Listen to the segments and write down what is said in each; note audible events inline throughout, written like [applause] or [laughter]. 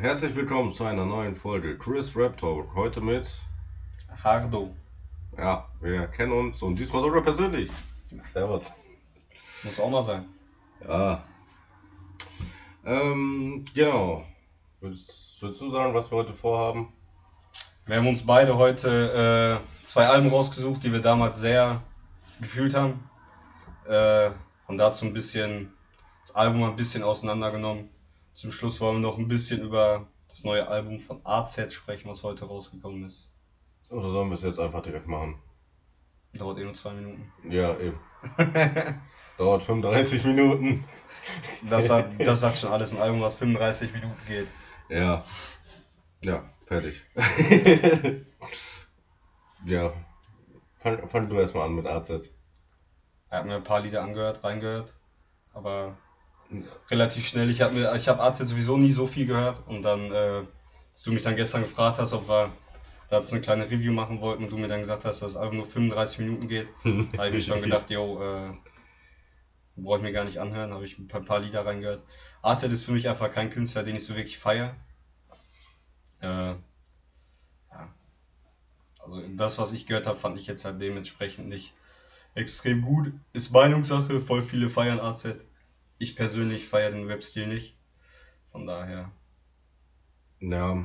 herzlich willkommen zu einer neuen Folge Chris Rap Talk. Heute mit, Hardo. ja, wir kennen uns und diesmal sogar persönlich. Servus. Muss auch mal sein. Ja. Ähm, genau. Willst, willst du sagen, was wir heute vorhaben? Wir haben uns beide heute äh, zwei Alben rausgesucht, die wir damals sehr gefühlt haben. Äh, haben dazu ein bisschen das Album ein bisschen auseinandergenommen. Zum Schluss wollen wir noch ein bisschen über das neue Album von AZ sprechen, was heute rausgekommen ist. Oder sollen wir es jetzt einfach direkt machen? Dauert eh nur zwei Minuten. Ja, eben. [laughs] Dauert 35 Minuten. Das sagt, [laughs] das sagt schon alles, ein Album, was 35 Minuten geht. Ja. Ja, fertig. [laughs] ja. Fang, fang du erstmal an mit AZ. Er hat mir ein paar Lieder angehört, reingehört, aber relativ schnell. Ich habe ich habe AZ sowieso nie so viel gehört und dann, äh, als du mich dann gestern gefragt hast, ob wir dazu eine kleine Review machen wollten und du mir dann gesagt hast, dass das Album nur 35 Minuten geht, [laughs] habe ich mir schon gedacht, yo, äh, brauche ich mir gar nicht anhören, habe ich ein paar, paar Lieder reingehört. AZ ist für mich einfach kein Künstler, den ich so wirklich feiere. Äh, ja. Also das, was ich gehört habe, fand ich jetzt halt dementsprechend nicht extrem gut. Ist Meinungssache, voll viele feiern AZ. Ich persönlich feiere den Rap-Stil nicht. Von daher. Ja,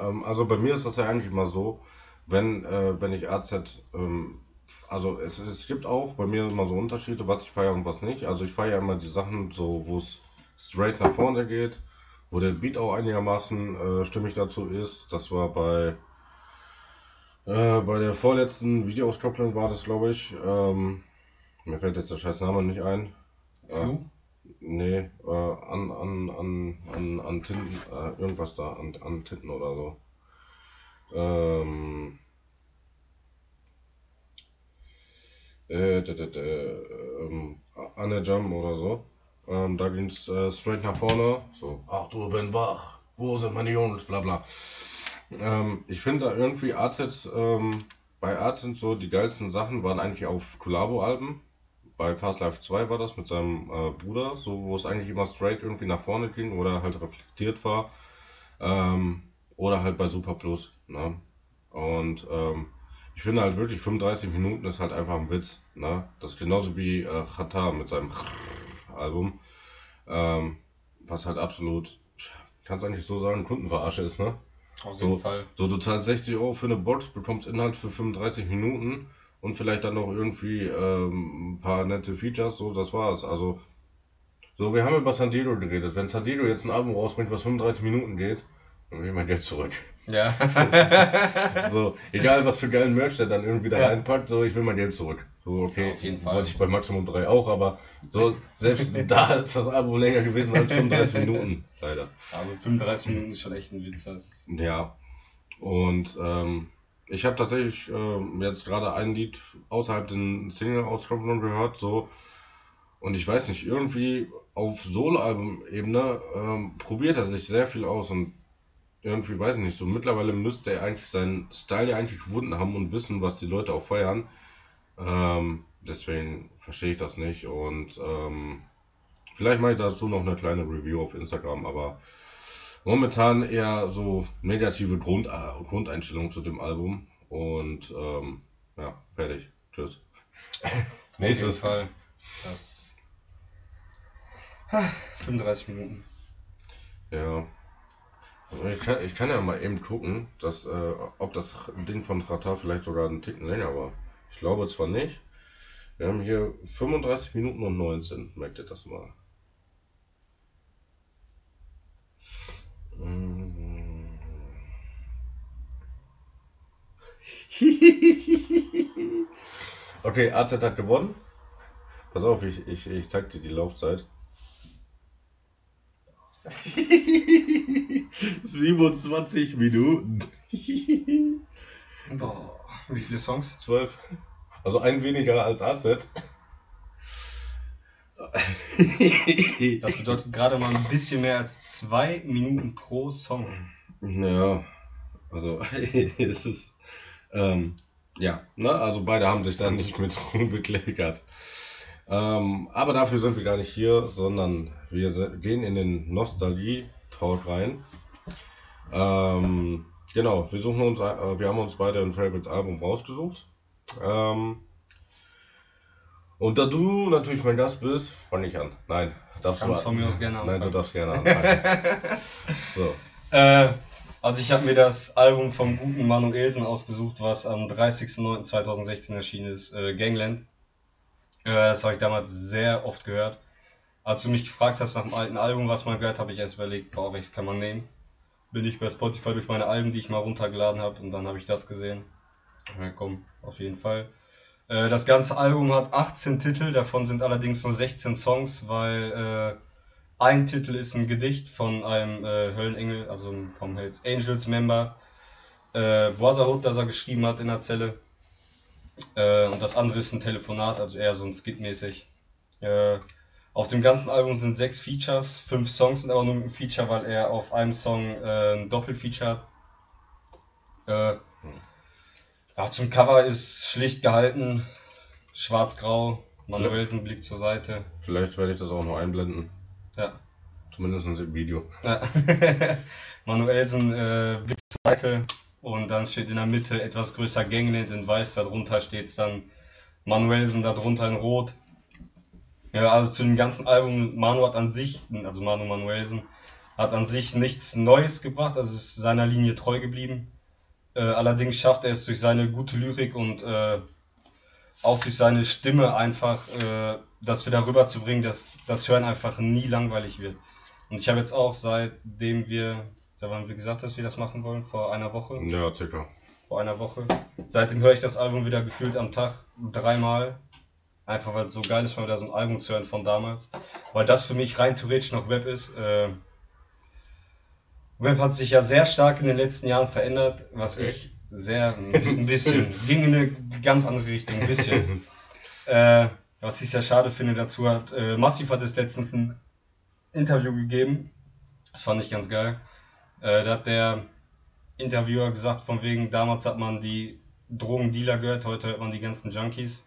ähm, also bei mir ist das ja eigentlich immer so, wenn, äh, wenn ich AZ, ähm, also es, es gibt auch bei mir immer so Unterschiede, was ich feiere und was nicht. Also ich feiere immer die Sachen so, wo es straight nach vorne geht, wo der Beat auch einigermaßen äh, stimmig dazu ist. Das war bei, äh, bei der vorletzten Videoauskopplung war das, glaube ich. Ähm, mir fällt jetzt der scheiß Name nicht ein. Flu? Nee, äh, an, an, an, an, an Tinten, äh, irgendwas da, an, an Tinten oder so. Ähm, äh, d, d, d, ähm, Anne Jam oder so. Ähm, da ging's äh, straight nach vorne. So, ach du bin wach, wo sind meine Jungs, bla bla. Ähm, ich finde da irgendwie AZ, ähm, bei AZ so die geilsten Sachen waren eigentlich auf Collabo-Alben bei Fast Life 2 war das mit seinem äh, Bruder, so wo es eigentlich immer straight irgendwie nach vorne ging oder halt reflektiert war. Ähm, oder halt bei Super Plus. Ne? Und ähm, ich finde halt wirklich 35 Minuten ist halt einfach ein Witz. Ne? Das ist genauso wie äh, Chata mit seinem Album. Ähm, was halt absolut, kannst eigentlich so sagen, Kundenverarsche ist, ne? Auf So, jeden Fall. so du zahlst 60 Euro für eine Box, bekommst Inhalt für 35 Minuten und vielleicht dann noch irgendwie ähm, ein paar nette Features, so, das war's. Also, so, wir haben über Sandero geredet. Wenn Sandero jetzt ein Album rausbringt, was 35 Minuten geht, dann will ich mein Geld zurück. Ja. [laughs] So, egal was für geilen Merch der dann irgendwie da Ja. reinpackt, so, ich will mein Geld zurück. So, okay, Auf jeden Fall. wollte ich bei Maximum 3 auch, aber so, selbst [laughs] da ist das Album länger gewesen als 35 Minuten, leider. also 35 Minuten ist schon echt ein Witz. Das Ja. Und ähm, ich habe tatsächlich ähm, jetzt gerade ein Lied außerhalb den Single-Auskopplungen gehört, so. Und ich weiß nicht, irgendwie auf Solo-Album-Ebene ähm, probiert er sich sehr viel aus und irgendwie weiß ich nicht, so mittlerweile müsste er eigentlich seinen Style ja eigentlich gefunden haben und wissen, was die Leute auch feiern. Ähm, deswegen verstehe ich das nicht und ähm, vielleicht mache ich dazu noch eine kleine Review auf Instagram, aber momentan eher so negative Grund, Grundeinstellung zu dem Album. Und ähm, ja, fertig. Tschüss. [laughs] Nächstes. Fall. Das. 35 Minuten. Ja. Also Ich kann, ich kann ja mal eben gucken, dass, äh, ob das Ding von Rata vielleicht sogar einen Ticken länger war. Ich glaube zwar nicht. Wir haben hier 35 Minuten und 19. Merkt ihr das mal? [laughs] Okay, AZ hat gewonnen. Pass auf, ich, ich, ich zeig dir die Laufzeit. [laughs] 27 Minuten. Boah. Wie viele Songs? 12. Also ein weniger als AZ. Das bedeutet gerade mal ein bisschen mehr als zwei Minuten pro Song. Ja, also [laughs] es ist, ähm, ja, ne, also beide haben sich dann nicht mit [laughs] bekleckert. Ähm, aber dafür sind wir gar nicht hier, sondern wir gehen in den Nostalgie-Talk rein. Ähm, genau, wir suchen uns, äh, wir haben uns beide ein Favorites Album rausgesucht. Ähm, und da du natürlich mein Gast bist, fange ich an. Nein, darfst Kannst du von mir aus gerne Nein, du anfangen. darfst gerne anfangen. [laughs] so. Äh, also ich habe mir das Album vom guten Manuelsen ausgesucht, was am 30.09.2016 erschienen ist, äh, Gangland. Äh, das habe ich damals sehr oft gehört. Als du mich gefragt hast nach dem alten Album, was man gehört, habe ich erst überlegt, boah, welches kann man nehmen. Bin ich bei Spotify durch meine Alben, die ich mal runtergeladen habe, und dann habe ich das gesehen. Ja, komm, auf jeden Fall. Äh, das ganze Album hat 18 Titel, davon sind allerdings nur 16 Songs, weil äh, ein Titel ist ein Gedicht von einem äh, Höllenengel, also vom Hells Angels Member, äh, Brotherhood, das er geschrieben hat in der Zelle. Äh, und das andere ist ein Telefonat, also eher so ein Skit-mäßig. Äh, auf dem ganzen Album sind sechs Features, fünf Songs sind aber nur ein Feature, weil er auf einem Song äh, ein Doppelfeature hat. Ja, zum Cover ist schlicht gehalten, schwarz-grau, Manuelsen Blick zur Seite. Vielleicht werde ich das auch noch einblenden. Ja. Zumindest im Video. Ja. [laughs] Manuelsen äh, Blick zur Seite und dann steht in der Mitte etwas größer Gangland in weiß, darunter steht es dann Manuelsen, darunter in rot. Ja, also zu dem ganzen Album, Manu hat an sich, also Manu Manuelsen, hat an sich nichts Neues gebracht, also ist seiner Linie treu geblieben. Äh, allerdings schafft er es durch seine gute Lyrik und äh, auch durch seine Stimme einfach, äh, das wieder rüberzubringen, dass das Hören einfach nie langweilig wird. Und ich habe jetzt auch, seitdem wir, da haben wir gesagt, dass wir das machen wollen, vor einer Woche, Ja, circa. vor einer Woche, seitdem höre ich das Album wieder gefühlt am Tag dreimal. Einfach weil es so geil ist, mal wieder so ein Album zu hören von damals. Weil das für mich rein theoretisch noch Web ist. Äh, Web hat sich ja sehr stark in den letzten Jahren verändert, was ich sehr, ein bisschen, [laughs] ging in eine ganz andere Richtung, ein bisschen. [laughs] äh, was ich sehr schade finde dazu hat, äh, Massiv hat es letztens ein Interview gegeben. Das fand ich ganz geil. Äh, da hat der Interviewer gesagt, von wegen, damals hat man die Drogendealer gehört, heute hört man die ganzen Junkies.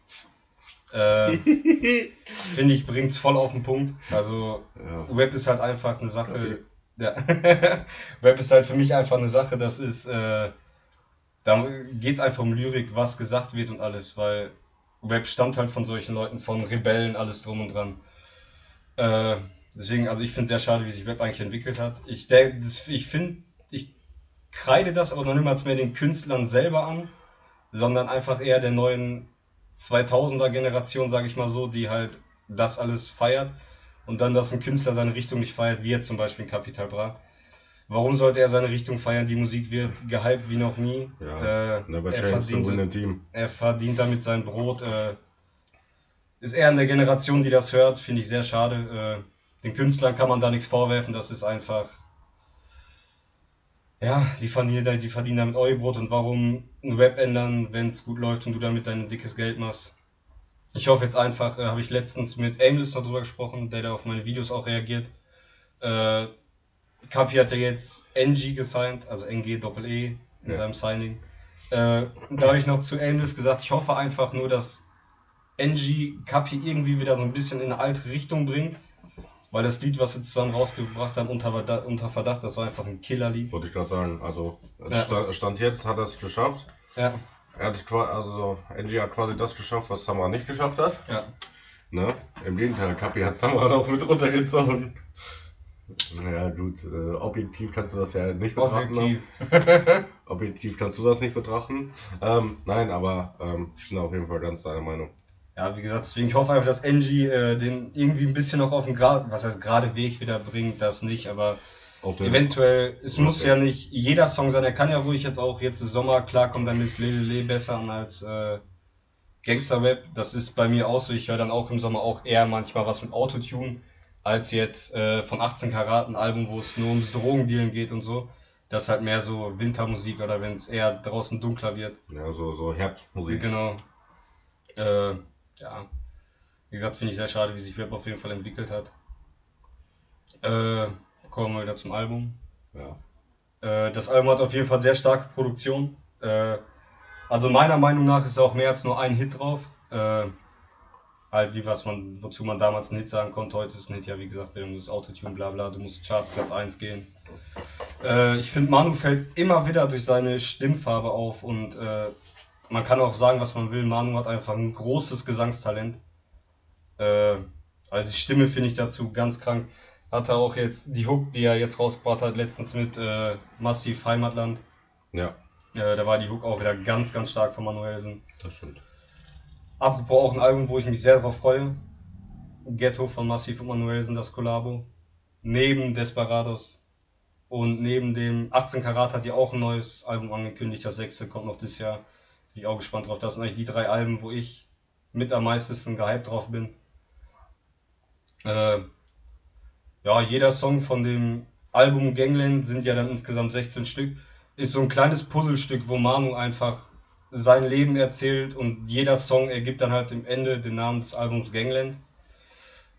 Äh, [laughs] Finde ich, bringt's voll auf den Punkt. Also, Ja. Web ist halt einfach eine Sache. Ja. [laughs] Web ist halt für mich einfach eine Sache, das ist, äh, da geht's einfach um Lyrik, was gesagt wird und alles, weil Web stammt halt von solchen Leuten, von Rebellen, alles drum und dran. Äh, deswegen, also ich finde sehr schade, wie sich Web eigentlich entwickelt hat. Ich, ich finde, ich kreide das aber noch niemals mehr den Künstlern selber an, sondern einfach eher der neuen 2000er Generation, sage ich mal so, die halt das alles feiert und dann, dass ein Künstler seine Richtung nicht feiert, wie jetzt zum Beispiel Capital Bra. Warum sollte er seine Richtung feiern? Die Musik wird gehypt wie noch nie. Ja. Äh, er, verdient, er verdient damit sein Brot. Äh, ist eher in der Generation, die das hört, finde ich sehr schade. Äh, den Künstlern kann man da nichts vorwerfen, das ist einfach. Ja, die verdienen, die verdienen damit euer Brot und warum ein Web ändern, wenn es gut läuft und du damit dein dickes Geld machst. Ich hoffe jetzt einfach, äh, habe ich letztens mit Aimless darüber gesprochen, der da auf meine Videos auch reagiert. Äh, Kapi hat ja jetzt NG gesigned, also NG Doppel E in Ja. seinem Signing. Äh, da habe ich noch zu Aimless gesagt, ich hoffe einfach nur, dass NG Kapi irgendwie wieder so ein bisschen in eine alte Richtung bringt. Weil das Lied, was sie zusammen rausgebracht haben, unter, Verda- unter Verdacht, das war einfach ein Killerlied. Wollte ich gerade sagen. Also, Ja. sta- Stand jetzt hat er es geschafft. Ja, Er hat quasi, also, Angie hat quasi das geschafft, was Samara nicht geschafft hat. ja. Ne? Im Gegenteil, Kapi hat Samara noch mit runtergezogen. Ja, gut, äh, objektiv kannst du das ja nicht betrachten. ne? Objektiv. [laughs] Objektiv kannst du das nicht betrachten. Ähm, nein, aber ähm, ich bin auf jeden Fall ganz deiner Meinung. Ja, wie gesagt, deswegen ich hoffe einfach, dass Angie äh, den irgendwie ein bisschen noch auf den gerade, was heißt gerade Weg wieder bringt, das nicht, aber Den, eventuell, es muss Okay. ja nicht jeder Song sein, er kann ja ruhig jetzt auch jetzt im Sommer, klar kommt dann ist Lelele besser an als äh, Gangster-Rap, das ist bei mir auch so, ich höre dann auch im Sommer auch eher manchmal was mit Autotune, als jetzt äh, von 18 Karat ein Album, wo es nur ums Drogendealen geht und so. Das ist halt mehr so Wintermusik oder wenn es eher draußen dunkler wird. ja, so, so Herbstmusik. Genau. Äh, ja. Wie gesagt, finde ich sehr schade, wie sich Rap auf jeden Fall entwickelt hat. Äh, kommen wir wieder zum Album. Ja. Äh, das Album hat auf jeden Fall sehr starke Produktion. Äh, also meiner Meinung nach ist auch mehr als nur ein Hit drauf. Äh, halt wie was man, wozu man damals einen Hit sagen konnte. Heute ist ein Hit ja wie gesagt, du das Autotune bla bla, du musst Charts Platz 1 gehen. Äh, ich finde, Manu fällt immer wieder durch seine Stimmfarbe auf und äh, man kann auch sagen, was man will. Manu hat einfach ein großes Gesangstalent. Äh, also die Stimme finde ich dazu ganz krank. Hat er auch jetzt die Hook, die er jetzt rausgebracht hat, letztens mit äh, Massiv Heimatland. Ja. Äh, da war die Hook auch wieder ganz, ganz stark von Manuelsen. Das stimmt. Apropos auch ein Album, wo ich mich sehr darauf freue. Ghetto von Massiv und Manuelsen, das Kollabo. Neben Desperados und neben dem 18 Karat hat die auch ein neues Album angekündigt. Das sechste kommt noch dieses Jahr. Bin ich auch gespannt drauf. Das sind eigentlich die drei Alben, wo ich mit am meisten gehypt drauf bin. Äh, ja, jeder Song von dem Album Gangland sind ja dann insgesamt 16 Stück. Ist so ein kleines Puzzlestück, wo Manu einfach sein Leben erzählt und jeder Song ergibt dann halt im Ende den Namen des Albums Gangland.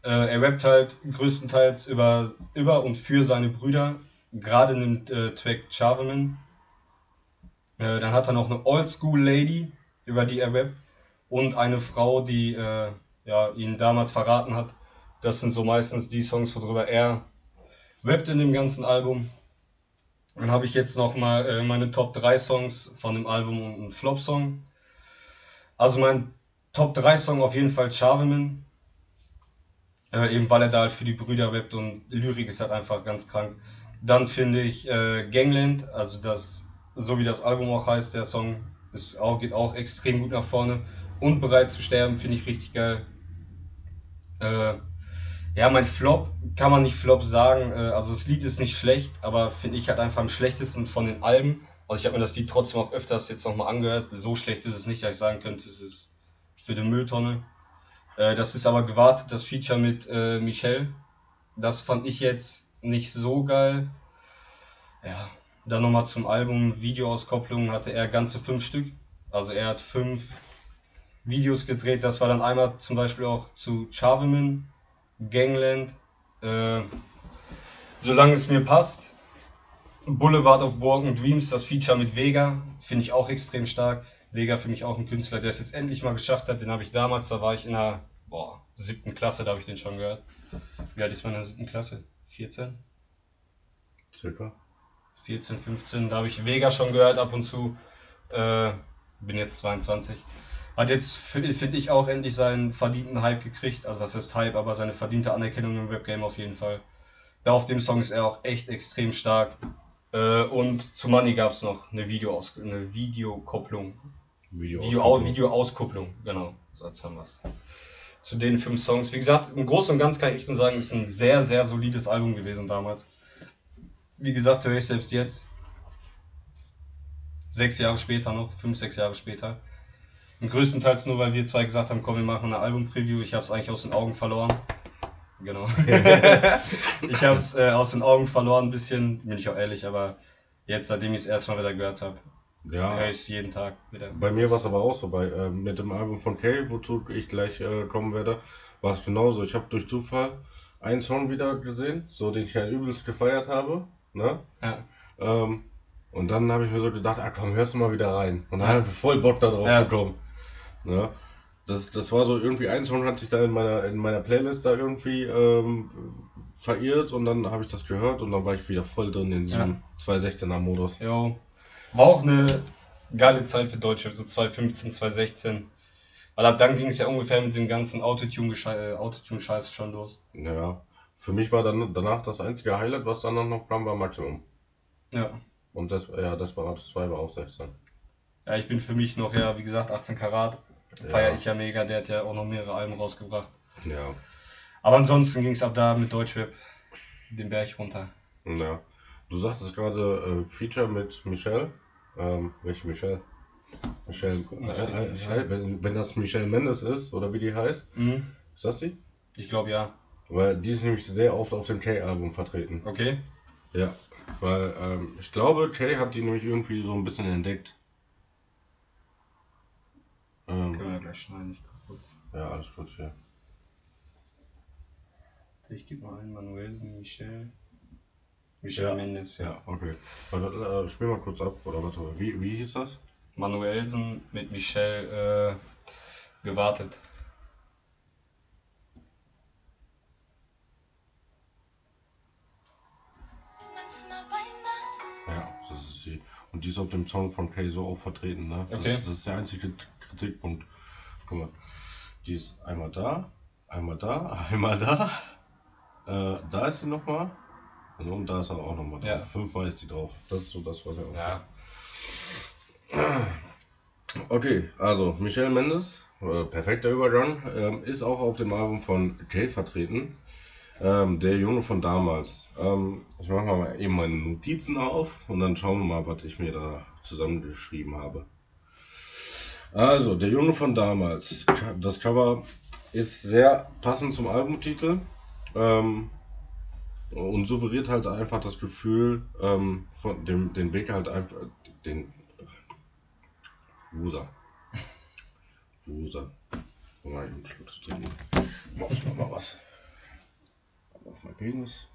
Äh, er rappt halt größtenteils über, über und für seine Brüder, gerade in dem äh, Track Charveman. Äh, dann hat er noch eine Oldschool Lady, über die er rappt, und eine Frau, die äh, ja, ihn damals verraten hat. Das sind so meistens die Songs, worüber er rappt in dem ganzen Album. Dann habe ich jetzt nochmal äh, meine Top 3 Songs von dem Album und einen Flop-Song. Also mein Top 3 Song auf jeden Fall Charveman. Äh, eben weil er da halt für die Brüder rappt und Lyrik ist halt einfach ganz krank. Dann finde ich äh, Gangland, also das, so wie das Album auch heißt, der Song, ist auch, geht auch extrem gut nach vorne. Und bereit zu sterben, finde ich richtig geil. Äh, ja, mein Flop kann man nicht Flop sagen. Äh, also das Lied ist nicht schlecht, aber finde ich halt einfach am schlechtesten von den Alben. Also ich habe mir das Lied trotzdem auch öfters jetzt nochmal angehört. So schlecht ist es nicht, dass ich sagen könnte, es ist für die Mülltonne. Äh, das ist aber gewartet, das Feature mit äh, Michelle. Das fand ich jetzt nicht so geil. Ja, dann nochmal zum Album. Videoauskopplung hatte er ganze fünf Stück. Also er hat fünf Videos gedreht. Das war dann einmal zum Beispiel auch zu Charveman, Gangland, äh, Solange es mir passt. Boulevard of Broken Dreams, das Feature mit Vega, finde ich auch extrem stark. Vega für mich auch ein Künstler, der es jetzt endlich mal geschafft hat. Den habe ich damals, da war ich in der boah, siebten Klasse, da habe ich den schon gehört. Wie alt ist man in der siebten Klasse? 14? Circa. 14, 15, da habe ich Vega schon gehört ab und zu. Äh, bin jetzt 22. Hat jetzt, finde ich, auch endlich seinen verdienten Hype gekriegt. Also was heißt Hype, aber seine verdiente Anerkennung im Rap-Game auf jeden Fall. Da auf dem Song ist er auch echt extrem stark. Äh, und zu Money gab es noch eine, Video eine Videokopplung. Video Videoauskopplung, genau. So jetzt haben wir Zu den fünf Songs. Wie gesagt, im Großen und Ganzen kann ich echt nur sagen, es ist ein sehr, sehr solides Album gewesen damals. Wie gesagt, höre ich selbst jetzt. Sechs Jahre später noch, fünf, sechs Jahre später. Und größtenteils nur, weil wir zwei gesagt haben, komm, wir machen eine Album-Preview. Ich habe es eigentlich aus den Augen verloren. Genau. [laughs] ich habe es äh, aus den Augen verloren, ein bisschen, bin ich auch ehrlich, aber jetzt, seitdem ich es erstmal wieder gehört habe, ja. höre ich es jeden Tag wieder. Bei mir war es aber auch so, bei, äh, mit dem Album von Kay, wozu ich gleich äh, kommen werde, war es genauso. Ich habe durch Zufall einen Song wieder gesehen, so den ich ja übelst gefeiert habe. Ne? Ja. Ähm, und dann habe ich mir so gedacht, ah komm, hörst du mal wieder rein. Und dann habe ich voll Bock darauf ja. bekommen. Ne? Das, das war so irgendwie ein Song hat sich da in meiner, in meiner Playlist da irgendwie ähm, verirrt und dann habe ich das gehört und dann war ich wieder voll drin in diesem ja. 216er Modus. Ja. War auch eine geile Zeit für Deutsche, so 2015, 2016. Weil ab dann ging es ja ungefähr mit dem ganzen Autotune-Scheiß Autotune schon los. Ja. Für mich war dann danach das einzige Highlight, was dann noch kam, war Maximum. Ja. Und das, ja, das war 2 war auch 16. Ja, ich bin für mich noch, ja, wie gesagt, 18 Karat. Feier ich ja mega, der hat ja auch noch mehrere Alben rausgebracht. Ja. Aber ansonsten ging es ab da mit Deutschrap den Berg runter. Ja. Du sagtest gerade äh, Feature mit Michelle. Ähm, welche Michelle? Michelle, äh, äh, wenn, wenn das Michelle Mendes ist, oder wie die heißt, mhm. ist das sie? Ich glaube ja. Weil die ist nämlich sehr oft auf dem K-Album vertreten. Okay. Ja. Weil ähm, ich glaube, K hat die nämlich irgendwie so ein bisschen entdeckt. Ähm, Können wir gleich schneiden, ich kurz. Ja, alles gut, ja. Ich gebe mal ein, Manuelsen, Michel. Michel ja. Mendes. Ja, okay. Warte, äh, spiel mal kurz ab, oder warte, wie, wie hieß das? Manuelsen mit Michel äh, gewartet. Und die ist auf dem Song von Kay so auch vertreten. Ne? Das, Okay. ist, das ist der einzige Kritikpunkt. Guck mal, die ist einmal da, einmal da, [laughs] einmal da. Äh, da ist sie nochmal. Und da ist er auch nochmal drauf. Ja. Fünfmal ist die drauf. Das ist so das, was er auch Ja. Okay, also Michel Mendes, äh, perfekter Übergang, ähm, ist auch auf dem Album von Kay vertreten. Ähm, der Junge von damals. Ähm, ich mache mal eben meine Notizen auf und dann schauen wir mal, was ich mir da zusammengeschrieben habe. Also, der Junge von damals. Das Cover ist sehr passend zum Albumtitel ähm, und suggeriert halt einfach das Gefühl ähm, von dem den Weg halt einfach den Wusa. Um mal einen Schluck zu trinken. Mach mal was. Auf mein Penis.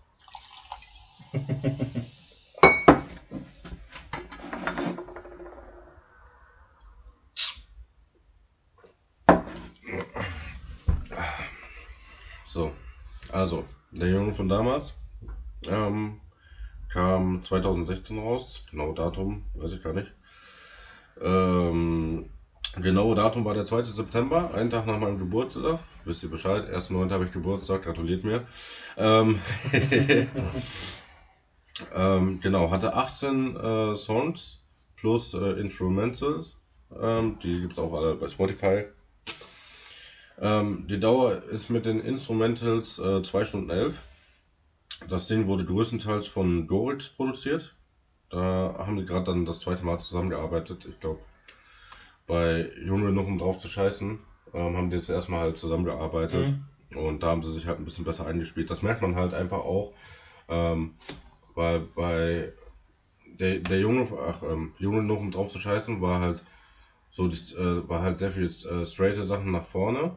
So, also, der Junge von damals ähm, kam 2016 raus. Genau Datum, weiß ich gar nicht. Ähm, genaue Datum war der 2. September, einen Tag nach meinem Geburtstag. Wisst ihr Bescheid? 1.9. habe ich Geburtstag, gratuliert mir. Ähm, [laughs] ähm, genau, hatte 18 äh, Songs plus äh, Instrumentals. Ähm, die gibt es auch alle bei Spotify. Ähm, die Dauer ist mit den Instrumentals äh, 2 Stunden 11. Das Ding wurde größtenteils von Gorix produziert. Da haben die gerade dann das zweite Mal zusammengearbeitet. Ich glaube, bei Junge noch um drauf zu scheißen, ähm, haben die jetzt erstmal halt zusammengearbeitet. Und da haben sie sich halt ein bisschen besser eingespielt. Das merkt man halt einfach auch, ähm, weil bei der, der Junge, ach, ähm, Junge noch um drauf zu scheißen, war halt so, die, äh, war halt sehr viel äh, straighte Sachen nach vorne.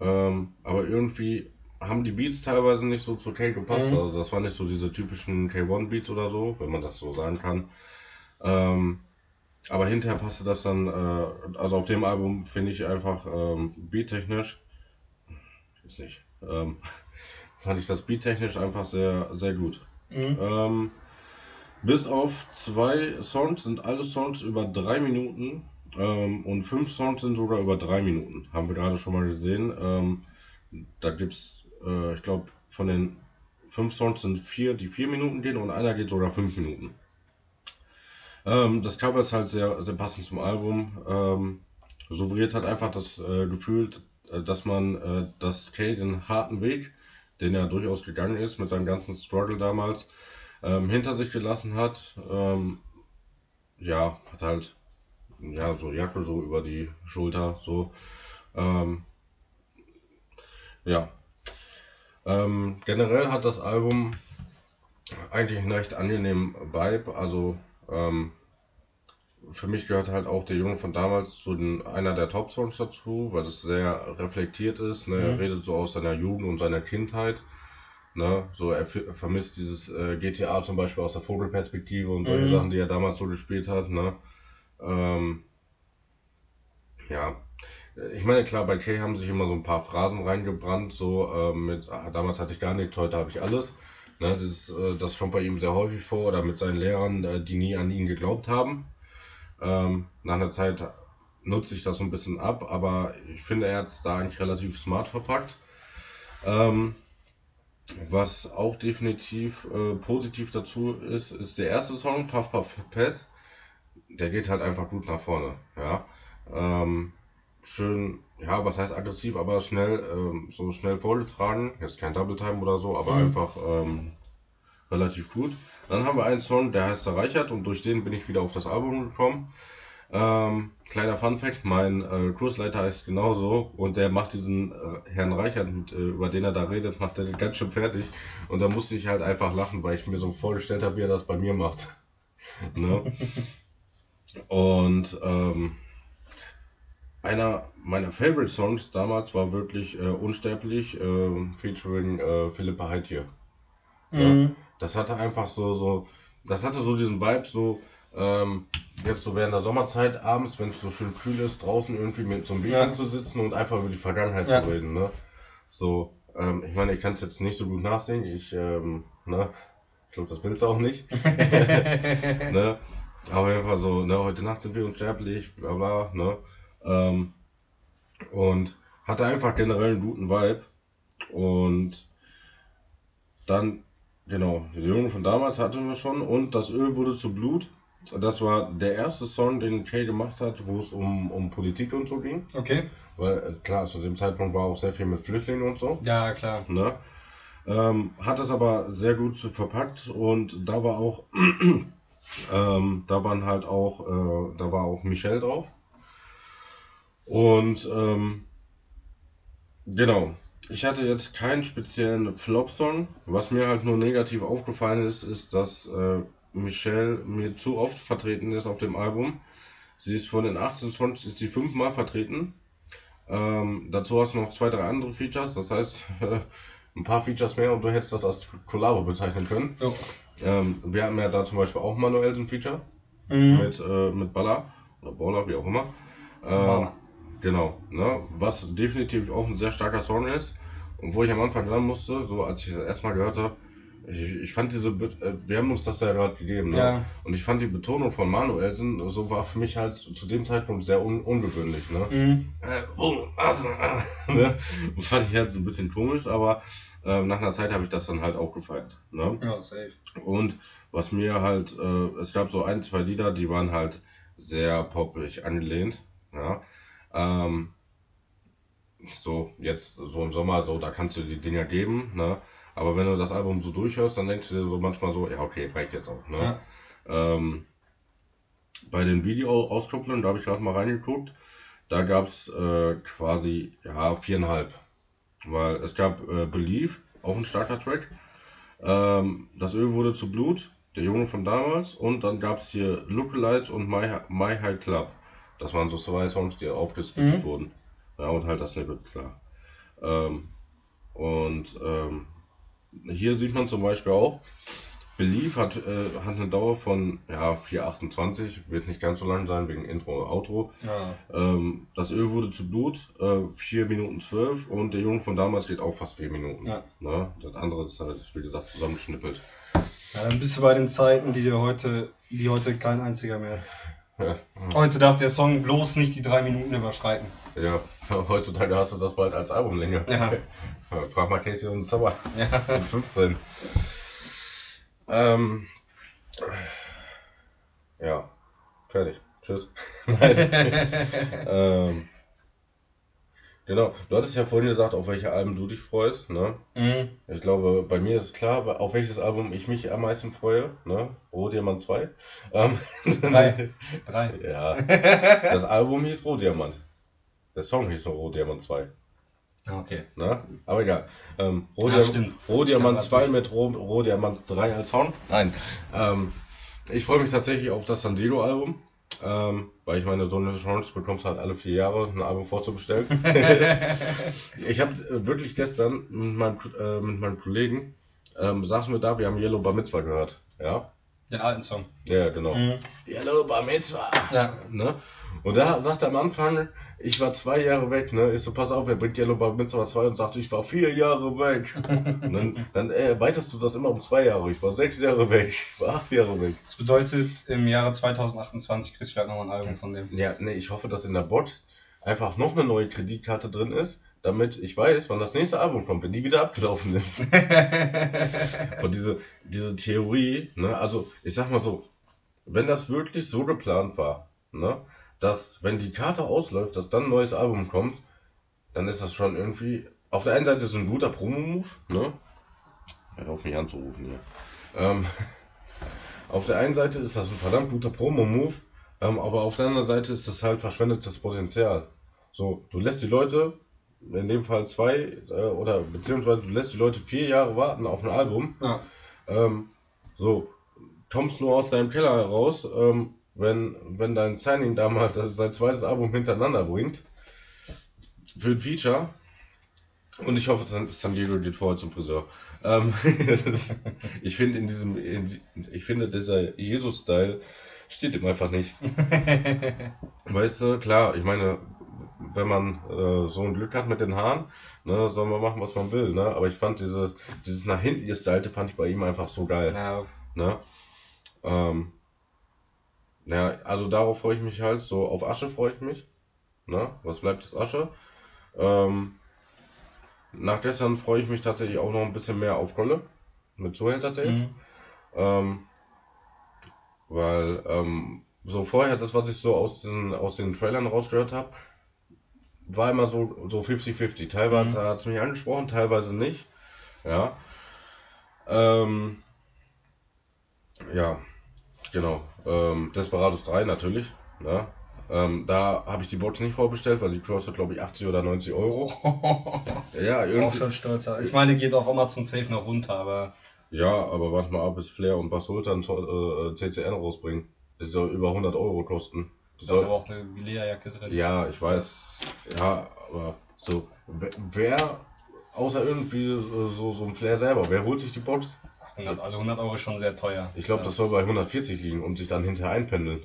Ähm, aber irgendwie haben die Beats teilweise nicht so zu K gepasst. Mhm. Also das waren nicht so diese typischen K1 Beats oder so, wenn man das so sagen kann. Ähm, aber hinterher passte das dann, äh, also auf dem Album finde ich einfach ähm, beattechnisch, ist nicht, ähm, [laughs] fand ich das beattechnisch einfach sehr, sehr gut. Ähm, bis auf zwei Songs sind alle Songs über drei Minuten ähm, und fünf Songs sind sogar über drei Minuten. Haben wir gerade schon mal gesehen. Ähm, da gibt's, äh, ich glaube, von den fünf Songs sind vier, die vier Minuten gehen und einer geht sogar fünf Minuten. Ähm, das Cover ist halt sehr, sehr passend zum Album. Ähm, suggeriert hat einfach das äh, Gefühl, äh, dass man äh, das Kay den harten Weg, den er durchaus gegangen ist mit seinem ganzen Struggle damals, ähm, hinter sich gelassen hat. Ähm, ja, hat halt ja so Jacke so über die Schulter so. Ähm, ja. Ähm, generell hat das Album eigentlich einen recht angenehmen Vibe. Also ähm, für mich gehört halt auch der Junge von damals zu den, einer der Top-Songs dazu, weil es sehr reflektiert ist. Ne? Er redet so aus seiner Jugend und seiner Kindheit. Ne? So er vermisst dieses äh, GTA zum Beispiel aus der Vogelperspektive und solche Sachen, die er damals so gespielt hat. Ne? Ähm, ja, ich meine, klar, bei Kay haben sich immer so ein paar Phrasen reingebrannt, so ähm, mit, ah, damals hatte ich gar nichts, heute habe ich alles. Ne, das, äh, das kommt bei ihm sehr häufig vor oder mit seinen Lehrern, äh, die nie an ihn geglaubt haben. Ähm, nach einer Zeit nutze ich das so ein bisschen ab, aber ich finde, er hat es da eigentlich relativ smart verpackt. Ähm, was auch definitiv äh, positiv dazu ist, ist der erste Song, Puff Puff Pass. Der geht halt einfach gut nach vorne. Ja. Ähm, schön, ja, was heißt aggressiv, aber schnell, ähm, so schnell vorgetragen. Jetzt kein Double Time oder so, aber einfach ähm, relativ gut. Dann haben wir einen Song, der heißt Reichert und durch den bin ich wieder auf das Album gekommen. Ähm, kleiner Fun Fact, mein äh, Kursleiter heißt genauso und der macht diesen äh, Herrn Reichert, mit, äh, über den er da redet, macht er ganz schön fertig. Und da musste ich halt einfach lachen, weil ich mir so vorgestellt habe, wie er das bei mir macht. [laughs] ne? [laughs] Und ähm, einer meiner Favorite Songs damals war wirklich äh, Unsterblich, äh, featuring äh, Philippa Heitje. Ja, das hatte einfach so, so, das hatte so diesen Vibe, so, ähm, jetzt so während der Sommerzeit abends, wenn es so schön kühl ist, draußen irgendwie mit so einem Bierchen Ja. zu sitzen und einfach über die Vergangenheit Ja. zu reden, ne? So, ähm, ich meine, ich kann es jetzt nicht so gut nachsingen, ich, ähm, ne, ich glaube, das willst du auch nicht. [laughs] [laughs] ne? auf jeden Fall so, ne, heute Nacht sind wir unsterblich, bla bla, ne. Ähm, und hatte einfach generell einen guten Vibe. Und dann, genau, die Jungen von damals hatten wir schon und das Öl wurde zu Blut. Das war der erste Song, den Kay gemacht hat, wo es um, um Politik und so ging. Okay. Weil, äh, klar, zu dem Zeitpunkt war auch sehr viel mit Flüchtlingen und so. Ja, klar. Ne? Ähm, hat es aber sehr gut verpackt und da war auch, [clears throat] ähm, da waren halt auch, äh, da war auch Michelle drauf. Und ähm, genau, ich hatte jetzt keinen speziellen Flop-Song. Was mir halt nur negativ aufgefallen ist, ist, dass äh, Michelle mir zu oft vertreten ist auf dem Album. Sie ist von den 18 Songs ist sie fünfmal vertreten. Ähm, dazu hast du noch zwei, drei andere Features. Das heißt, [laughs] ein paar Features mehr und du hättest das als Collabo bezeichnen können. Jo. Ähm, wir hatten ja da zum Beispiel auch manuell so ein Feature Mhm. mit, äh, mit Baller oder Baller, wie auch immer. Ähm, Baller. Genau, ne? was definitiv auch ein sehr starker Song ist. Und wo ich am Anfang dran musste, so als ich das erstmal gehört habe, ich, ich fand diese, Be äh, wir haben uns das ja gerade gegeben, ne? Ja. und ich fand die Betonung von Manuelsen, so war für mich halt zu dem Zeitpunkt sehr un ungewöhnlich. Ne? Mhm. Äh, oh, also, äh, [laughs] ne? Fand ich jetzt ein bisschen komisch, aber äh, nach einer Zeit habe ich das dann halt auch gefeiert. Ne? Ja, safe. Und was mir halt, äh, es gab so ein, zwei Lieder, die waren halt sehr poppig angelehnt. Ja. Ähm, so, jetzt so im Sommer, so, da kannst du die Dinger geben, ne? Aber wenn du das Album so durchhörst, dann denkst du dir so manchmal so, ja, okay, reicht jetzt auch, ne? Ja. Ähm, bei den Video-Auskopplungen, da habe ich gerade mal reingeguckt, da gab es äh, quasi, ja, viereinhalb. Weil es gab äh, Believe, auch ein starker Track. Ähm, das Öl wurde zu Blut, der Junge von damals. Und dann gab es hier Lookalites und My, My High Club. Das waren so zwei Songs, die aufgesplittet wurden. Ja, und halt das Snippet, klar. Ähm, und ähm, hier sieht man zum Beispiel auch, Believe hat, äh, hat eine Dauer von ja, 4,28, wird nicht ganz so lang sein wegen Intro und Outro. Ja. Ähm, das Öl wurde zu Blut, äh, 4 Minuten 12 und der Junge von damals geht auch fast 4 Minuten. Ja. Ne? Das andere ist halt, wie gesagt, zusammengeschnippelt. ja, dann bist du bei den Zeiten, die dir heute, die heute kein einziger mehr. Ja, Heute darf der Song bloß nicht die drei Minuten überschreiten. ja. [laughs] heutzutage hast du das bald als Albumlänge. Ja. [laughs] Frag mal Casey und Summer. Ja. [laughs] Mit 15. Ähm, ja, fertig. Tschüss. Ähm, genau, du hattest ja vorhin gesagt, auf welche Alben du dich freust. Ne? Mhm. Ich glaube, bei mir ist klar, auf welches Album ich mich am meisten freue. Ne? Rohdiamant 2. Ähm, Drei. [laughs] Drei. ja, das Album hieß Rohdiamant. Der Song hieß nur Rohdiamant 2. Okay. Ne? Aber egal. Ähm, Ja, Rohdiam stimmt. Rohdiamant Ich 2 kann mit Roh Rohdiamant 3 als Sound. Nein. Ähm, ich freue mich tatsächlich auf das San Diego-Album. Ähm, weil ich meine, so eine Chance bekommst du halt alle vier Jahre, ein Album vorzubestellen. [laughs] ich habe äh, wirklich gestern mit meinem, äh, mit meinem Kollegen, ähm, saßen wir da, wir haben Yellow Bar Mitzvah gehört. Ja? Den alten Song. Ja, genau. Mhm. Yellow Bar Mitzvah. Ja. Ne? Und da sagte er am Anfang, ich war zwei Jahre weg, ne? Ich so, pass auf, er bringt Yellow Bar Mitzvah 2 und sagte, ich war vier Jahre weg. [laughs] und dann, dann äh, erweiterst du das immer um zwei Jahre. Ich war sechs Jahre weg, ich war acht Jahre weg. Das bedeutet, im Jahre 2028 kriegst du vielleicht nochmal ein Album von dem. Ja, nee, ich hoffe, dass in der Bot einfach noch eine neue Kreditkarte drin ist, damit ich weiß, wann das nächste Album kommt, wenn die wieder abgelaufen ist. [laughs] Und diese, diese Theorie, ne, also ich sag mal so, wenn das wirklich so geplant war, ne, dass wenn die Karte ausläuft, dass dann ein neues Album kommt, dann ist das schon irgendwie, auf der einen Seite ist es ein guter Promo-Move, ne, hör auf mich anzurufen hier. Ähm, [laughs] auf der einen Seite ist das ein verdammt guter Promo-Move, ähm, aber auf der anderen Seite ist das halt verschwendetes Potenzial. So, du lässt die Leute, in dem Fall zwei, äh, oder beziehungsweise du lässt die Leute vier Jahre warten auf ein Album, Ja. ähm, so, kommst nur aus deinem Keller heraus, ähm, wenn, wenn dein Signing damals das sein zweites Album hintereinander bringt, für ein Feature, und ich hoffe, San San Diego geht vorher zum Friseur. Ähm, [laughs] ich finde in diesem, in, ich finde dieser Jesus-Style steht ihm einfach nicht. [laughs] weißt du, klar, ich meine, wenn man äh, so ein Glück hat mit den Haaren, ne, soll man machen, was man will, ne? Aber ich fand diese, dieses nach hinten gestylte fand ich bei ihm einfach so geil. Ja. Ne? Ähm, Ja, also darauf freue ich mich halt. So auf Asche freue ich mich. Ne? Was bleibt ist Asche. Ähm, nach gestern freue ich mich tatsächlich auch noch ein bisschen mehr auf Kolle. Mit Zuhältertape. Mhm. Ähm, weil ähm, so vorher, das, was ich so aus den, aus den Trailern rausgehört habe, war immer so 50-50. So 50 teilweise mhm. hat es mich angesprochen, teilweise nicht. Ja. Ähm, ja, genau. Ähm, Desperados 3 natürlich. Ne? Ähm, da habe ich die Box nicht vorbestellt, weil die kostet, glaube ich, 80 oder 90 Euro. [laughs] ja, irgendwie. Auch schon stolzer. Ich meine, geht auf Amazon Safe noch runter, aber. Ja, aber warte mal ab, bis Flair und Basultan äh, CCN rausbringen. Das soll über 100 Euro kosten. Das da ist aber auch eine Lederjacke drin. Ja, ich weiß. Ja, aber so, wer, außer irgendwie so, so ein Flair selber, wer holt sich die Box? 100, also 100 Euro ist schon sehr teuer. Ich glaube, das, das soll bei 140 liegen und sich dann hinterher einpendeln.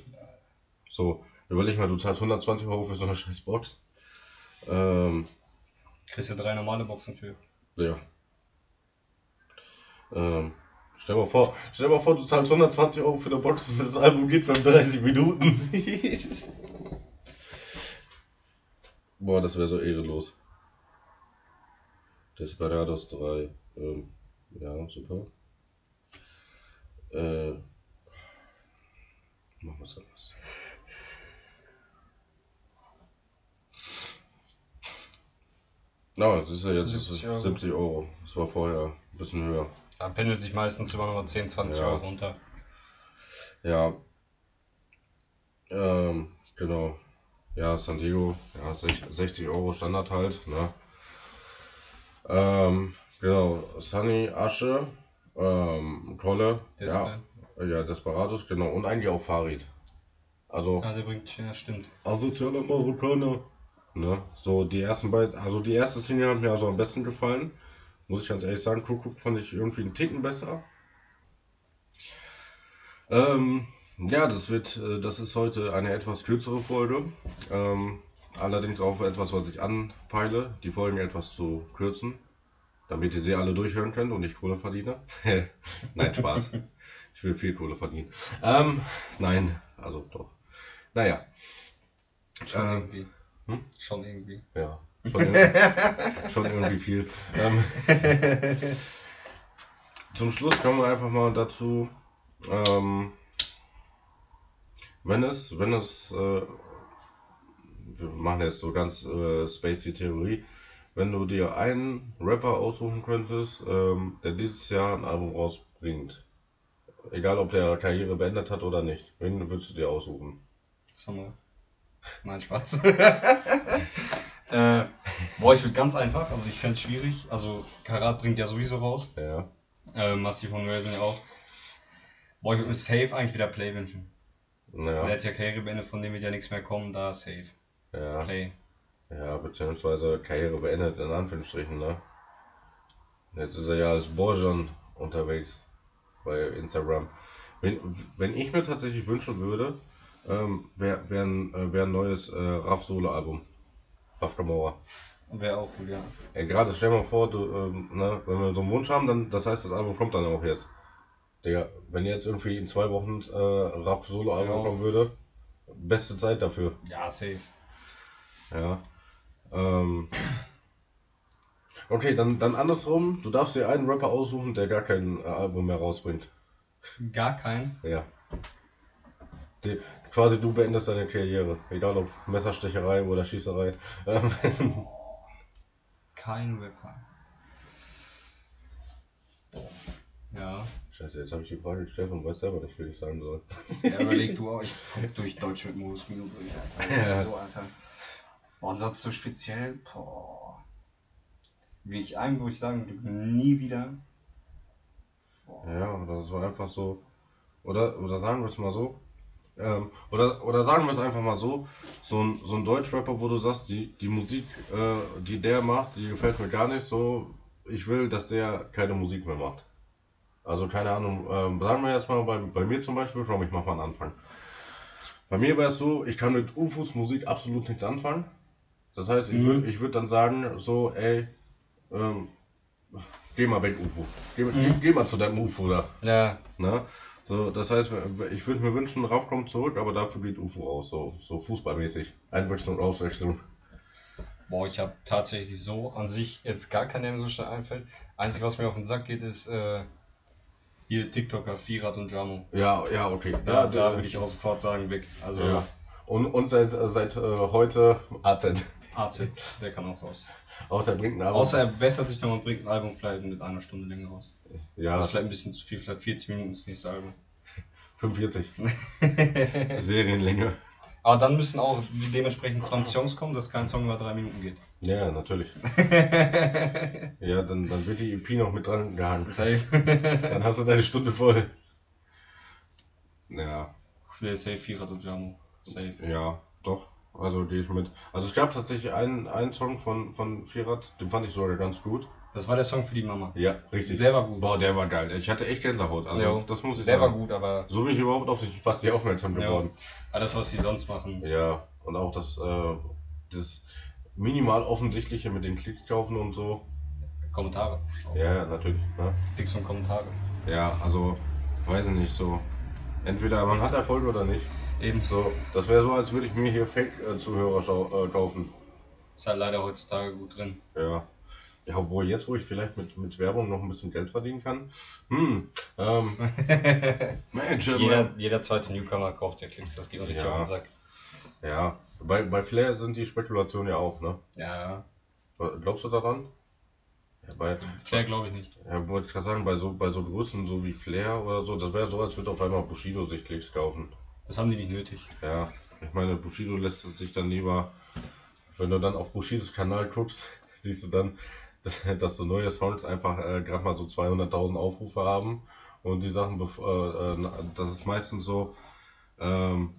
So, überleg mal, du zahlst 120 Euro für so eine scheiß Box. Ähm, Kriegst du drei normale Boxen für. Ja. Ähm, stell mal vor, stell mal vor, du zahlst 120 Euro für eine Box und das Album geht für 30 Minuten. [laughs] Boah, das wäre so ehrenlos. Desperados 3. Ähm, ja, super. Äh, machen wir es anders. Na, no, ist ja jetzt 70 Euro. 70 Euro. Das war vorher ein bisschen höher. Da pendelt sich meistens über noch 10, 20 ja. Euro runter. Ja. Ähm, genau. Ja, San Diego, ja, 60 Euro Standard halt, ne? Ähm, genau, Sunny, Asche, ähm, Kolle, ja, ja, Desperados, genau, und eigentlich auch Farid. Also, ja, der bringt, ja, stimmt. Asozialer Marokkaner. Ne, so die ersten beiden, also die erste Single hat mir also am besten gefallen. Muss ich ganz ehrlich sagen, Kuckuck fand ich irgendwie einen Ticken besser. Ähm, ja, das wird, äh, das ist heute eine etwas kürzere Folge. Ähm, allerdings auch etwas, was ich anpeile, die Folgen etwas zu kürzen, damit ihr sie alle durchhören könnt und ich Kohle verdiene. [laughs] nein, Spaß. Ich will viel Kohle verdienen. Ähm, nein, also doch. Naja. Schon ähm, irgendwie. Hm? Schon irgendwie. Ja. Schon, irgendwie, [laughs] schon irgendwie viel. Ähm, zum Schluss kommen wir einfach mal dazu. Ähm, wenn es, wenn es, äh, wir machen jetzt so ganz äh, spacey Theorie, wenn du dir einen Rapper aussuchen könntest, ähm, der dieses Jahr ein Album rausbringt, egal ob der Karriere beendet hat oder nicht, wen würdest du dir aussuchen? Sommer. Nein, Spaß. [laughs] äh, boah, ich würde ganz einfach, also ich fände es schwierig. Also Karat bringt ja sowieso raus. Ja. Äh, Massiv von Raising ja auch. Boah, ich würde mir safe eigentlich wieder Play wünschen. Ja. Der hat ja Karriere beendet, von dem wird ja nichts mehr kommen, da safe. Ja. Play. Ja, beziehungsweise Karriere beendet, in Anführungsstrichen, ne? Jetzt ist er ja als Borjan unterwegs bei Instagram. Wenn, wenn ich mir tatsächlich wünschen würde, ähm, wäre wär ein, äh, wär ein neues äh, Raff Solo-Album. Raff Gamora. Wäre auch gut, ja. Ey, gerade stell mal vor, du, ähm, ne, wenn wir so einen Wunsch haben, dann das heißt, das Album kommt dann auch jetzt. Digga, wenn jetzt irgendwie in zwei Wochen äh, Raff Solo-Album ja. kommen würde, beste Zeit dafür. Ja, safe. Ja. Ähm, okay, dann, dann andersrum. Du darfst dir einen Rapper aussuchen, der gar kein äh, Album mehr rausbringt. Gar kein? Ja. Die, quasi du beendest deine Karriere. Egal ob Messerstecherei oder Schießerei. Ähm, [laughs] kein Rapper. Ja. Scheiße, jetzt habe ich die Frage gestellt und weiß selber nicht, wie ich sagen soll. Ja, überleg [laughs] du auch, ich guck durch Deutsche Modus Minute durch, Alter. Ja. So, Alter. Und sonst so speziell, boah. Wie ich einem, wo ich sagen würde, nie wieder. Boah. Ja, oder so einfach so. Oder, oder sagen wir es mal so. Ähm, oder, oder sagen wir es einfach mal so, so ein, so ein Deutschrapper, wo du sagst, die, die Musik, äh, die der macht, die gefällt mir gar nicht so. Ich will, dass der keine Musik mehr macht. Also keine Ahnung, ähm, sagen wir jetzt mal bei, bei mir zum Beispiel, komm, ich mach mal einen Anfang. Bei mir wäre es so, ich kann mit UFOs Musik absolut nichts anfangen. Das heißt, ich würde ich würd dann sagen, so, ey, ähm, geh mal weg, UFO. Geh, mhm. geh, geh, mal zu deinem UFO da. Ja. Ne? So, das heißt, ich würde mir wünschen, Rauf kommt zurück, aber dafür geht UFO aus, so, so fußballmäßig. Einwechslung, Auswechslung. Boah, ich habe tatsächlich so an sich jetzt gar kein Name so schnell einfällt. Einzige, was mir auf den Sack geht, ist äh, hier TikToker, Firat und Jamo. Ja, ja, okay. Ja, Ja, da der- würde ich auch sofort sagen, weg. Also Ja. Und, und seit, seit äh, heute AZ. AC, der kann auch raus. Außer er bringt ein Album. Außer er bessert sich noch und bringt ein Album vielleicht mit einer Stunde länger raus. ja, Das ist vielleicht ein bisschen zu viel, vielleicht 40 Minuten das nächste Album. [laughs] 45. [laughs] Serienlänge. Aber dann müssen auch dementsprechend 20 Songs kommen, dass kein Song über drei Minuten geht. Ja, natürlich. [laughs] ja, dann, dann wird die EP noch mit dran gehangen. Safe. Dann hast du deine Stunde voll. Ja, Der Safe, Firat und Jamo. Safe. ja, doch. Also gehe ich mit. Also es gab tatsächlich einen, einen Song von, von Firat, den fand ich sogar ganz gut. Das war der Song für die Mama. Ja, richtig. Der war gut. Boah, der war geil. Ich hatte echt Gänsehaut. Also Jo. das muss ich Der sagen. war gut, aber So bin ich überhaupt auf dich fast die aufmerksam geworden. alles, was sie sonst machen. Ja, und auch das, äh, das minimal offensichtliche mit den Klicks kaufen und so. Kommentare. Ja, ja, natürlich. Ne? Klicks und Kommentare. Ja, also, weiß ich nicht, so. Entweder man hat Erfolg oder nicht. Eben. So, das wäre so, als würde ich mir hier Fake-Zuhörer äh, kaufen. Ist halt leider heutzutage gut drin. Ja. Ja, obwohl jetzt, wo ich vielleicht mit, mit Werbung noch ein bisschen Geld verdienen kann. Hm, ähm, [laughs] Mensch, äh, Jeder, jeder zweite Newcomer kauft ja Klicks, das geht richtig Ja. auf den Sack. ja, bei, bei Flair sind die Spekulationen ja auch, ne? Ja, Glaubst du daran? Ja, bei, Flair glaube ich nicht. ja, wollte ich gerade sagen, bei so, bei so Größen so wie Flair oder so, das wäre so, als würde auf einmal Bushido sich Klicks kaufen. Das haben die nicht nötig. Ja, ich meine, Bushido lässt sich dann lieber, wenn du dann auf Bushidos Kanal guckst, [laughs] siehst du dann, dass, dass so neue Songs einfach äh, gerade mal so 200.000 Aufrufe haben und die Sachen, äh, äh, na- das ist meistens so, ähm,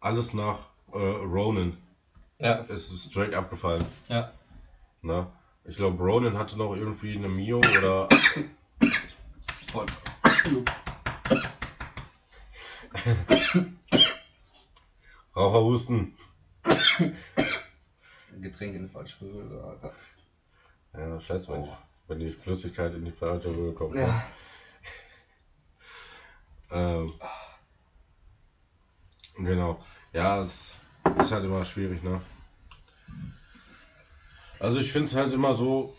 alles nach äh, Ronin Ja, ist es straight abgefallen. ja. Ne? Ich glaube, Ronin hatte noch irgendwie eine Mio oder Voll. [coughs] [coughs] Raucherhusten. Getränk in die falsche Röhre, Alter. Ja, scheiße, wenn, Oh. wenn die Flüssigkeit in die falsche Höhe kommt. ne? Ja. [laughs] Ähm, genau. Ja, es ist halt immer schwierig, ne? Also ich finde es halt immer so,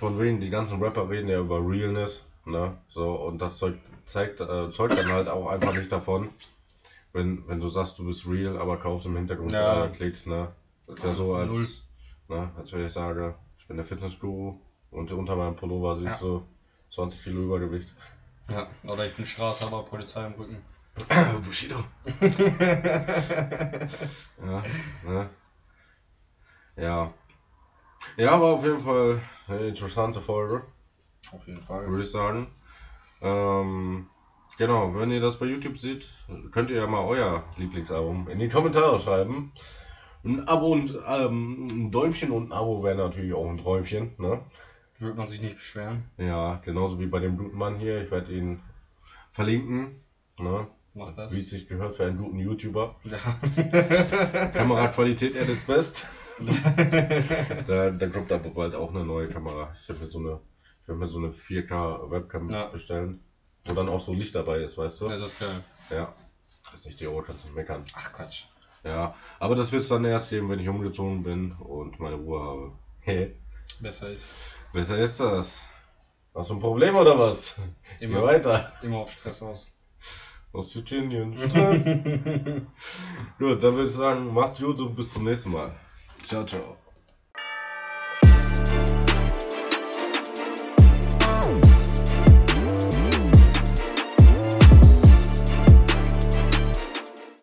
von wegen die ganzen Rapper reden ja über Realness, ne? So, und das Zeug zeigt, äh, zeugt dann halt auch einfach nicht davon, wenn, wenn du sagst, du bist real, aber kaufst im Hintergrund Ja. äh, Klicks, ne? Das ist ja so, als, ne, als wenn ich sage, ich bin der Fitnessguru und unter meinem Pullover siehst Ja. du 20 Kilo Übergewicht. Ja, oder ich bin Straße, aber Polizei im Rücken. [coughs] Bushido. [laughs] ja, ne? Ja. Ja, aber auf jeden Fall eine interessante Folge, Auf jeden Fall. würde ich sagen. Ähm, genau, wenn ihr das bei YouTube seht, könnt ihr ja mal euer Lieblingsalbum in die Kommentare schreiben. Ein Abo und ähm, ein Däumchen und ein Abo wäre natürlich auch ein Träumchen, ne? Würde man sich nicht beschweren. Ja, genauso wie bei dem guten Mann hier. Ich werde ihn verlinken, ne? Mach das. Wie es sich gehört für einen guten YouTuber. Ja. [laughs] Kameraqualität its best. [laughs] da, da kommt aber bald auch eine neue Kamera. Ich habe mir so eine, werd mir so eine 4K Webcam Ja. bestellen, wo dann auch so Licht dabei ist, weißt du? Das ist geil. Ja. Das ist nicht die Euro, kannst nicht meckern. Ach Quatsch. Ja, aber das wird es dann erst geben, wenn ich umgezogen bin und meine Ruhe habe. Hä? Besser ist. Besser ist das. Hast du ein Problem oder was? Immer. Geh weiter. Immer auf Stress aus. Aus Tschetschenien. Stress. [laughs] gut, dann würde ich sagen, macht's gut und bis zum nächsten Mal. Ciao, ciao.